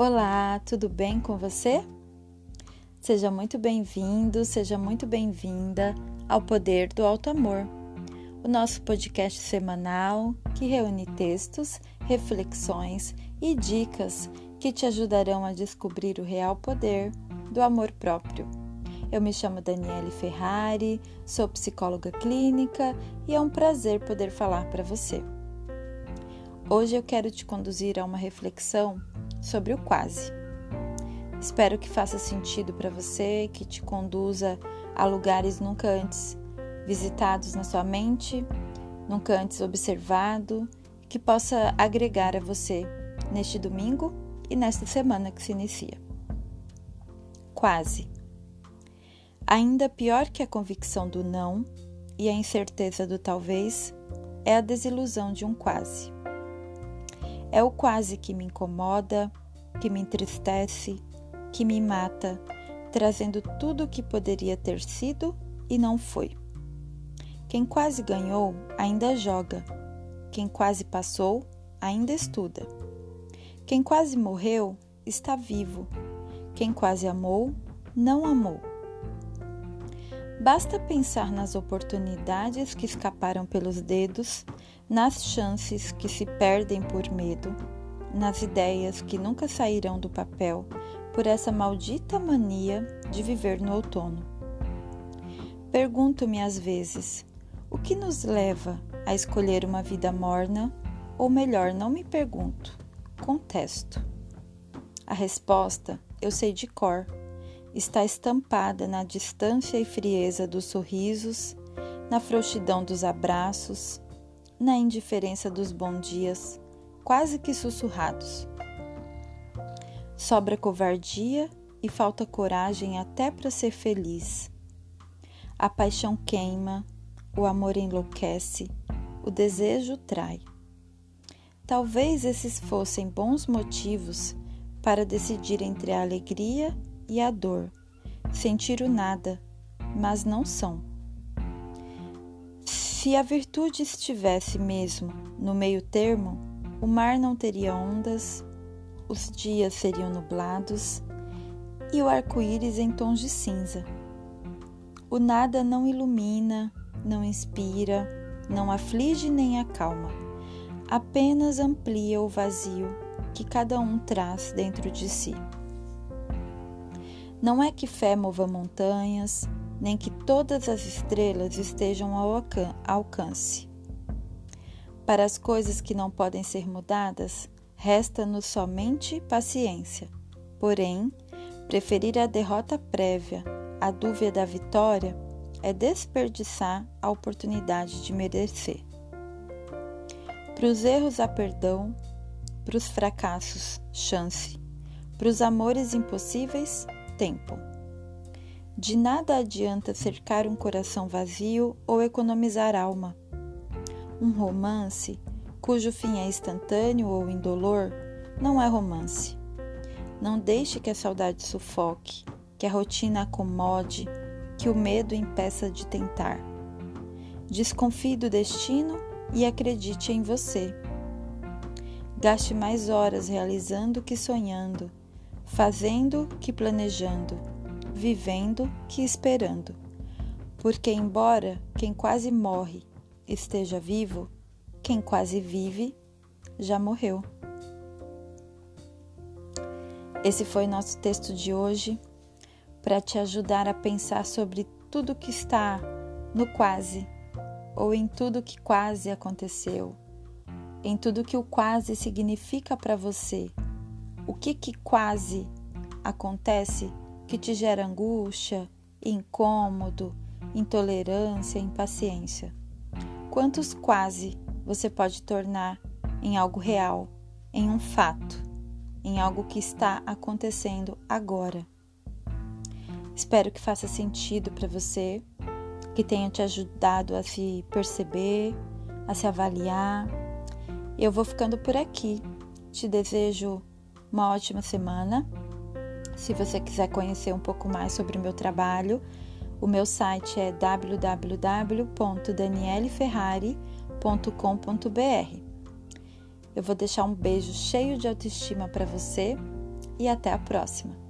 Olá, tudo bem com você? Seja muito bem-vindo, seja muito bem-vinda ao Poder do Alto Amor, o nosso podcast semanal que reúne textos, reflexões e dicas que te ajudarão a descobrir o real poder do amor próprio. Eu me chamo Daniele Ferrari, sou psicóloga clínica e é um prazer poder falar para você. Hoje eu quero te conduzir a uma reflexão sobre o quase. Espero que faça sentido para você, que te conduza a lugares nunca antes visitados na sua mente, nunca antes observado, que possa agregar a você neste domingo e nesta semana que se inicia. Quase. Ainda pior que a convicção do não e a incerteza do talvez é a desilusão de um quase. É o quase que me incomoda, que me entristece, que me mata, trazendo tudo o que poderia ter sido e não foi. Quem quase ganhou ainda joga, quem quase passou ainda estuda. Quem quase morreu está vivo, quem quase amou não amou. Basta pensar nas oportunidades que escaparam pelos dedos, nas chances que se perdem por medo, nas ideias que nunca sairão do papel por essa maldita mania de viver no outono. Pergunto-me às vezes: o que nos leva a escolher uma vida morna? Ou melhor, não me pergunto, contesto. A resposta eu sei de cor está estampada na distância e frieza dos sorrisos, na frouxidão dos abraços, na indiferença dos bons dias, quase que sussurrados. Sobra covardia e falta coragem até para ser feliz. A paixão queima, o amor enlouquece, o desejo trai. Talvez esses fossem bons motivos para decidir entre a alegria e a dor, sentir o nada, mas não são. Se a virtude estivesse mesmo no meio termo, o mar não teria ondas, os dias seriam nublados e o arco-íris em tons de cinza. O nada não ilumina, não inspira, não aflige nem acalma, apenas amplia o vazio que cada um traz dentro de si. Não é que fé mova montanhas, nem que todas as estrelas estejam ao alcance. Para as coisas que não podem ser mudadas, resta-nos somente paciência. Porém, preferir a derrota prévia à dúvida da vitória é desperdiçar a oportunidade de merecer. Para os erros há perdão, para os fracassos, chance, para os amores impossíveis, tempo. De nada adianta cercar um coração vazio ou economizar alma. Um romance, cujo fim é instantâneo ou indolor, não é romance. Não deixe que a saudade sufoque, que a rotina acomode, que o medo impeça de tentar. Desconfie do destino e acredite em você. Gaste mais horas realizando que sonhando fazendo que planejando, vivendo que esperando. Porque, embora quem quase morre esteja vivo, quem quase vive já morreu. Esse foi nosso texto de hoje para te ajudar a pensar sobre tudo que está no quase, ou em tudo que quase aconteceu, em tudo que o quase significa para você o que que quase acontece que te gera angústia, incômodo, intolerância, impaciência? Quantos quase você pode tornar em algo real, em um fato, em algo que está acontecendo agora? Espero que faça sentido para você, que tenha te ajudado a se perceber, a se avaliar. Eu vou ficando por aqui. Te desejo uma ótima semana. Se você quiser conhecer um pouco mais sobre o meu trabalho, o meu site é www.danieleferrari.com.br. Eu vou deixar um beijo cheio de autoestima para você. e até a próxima!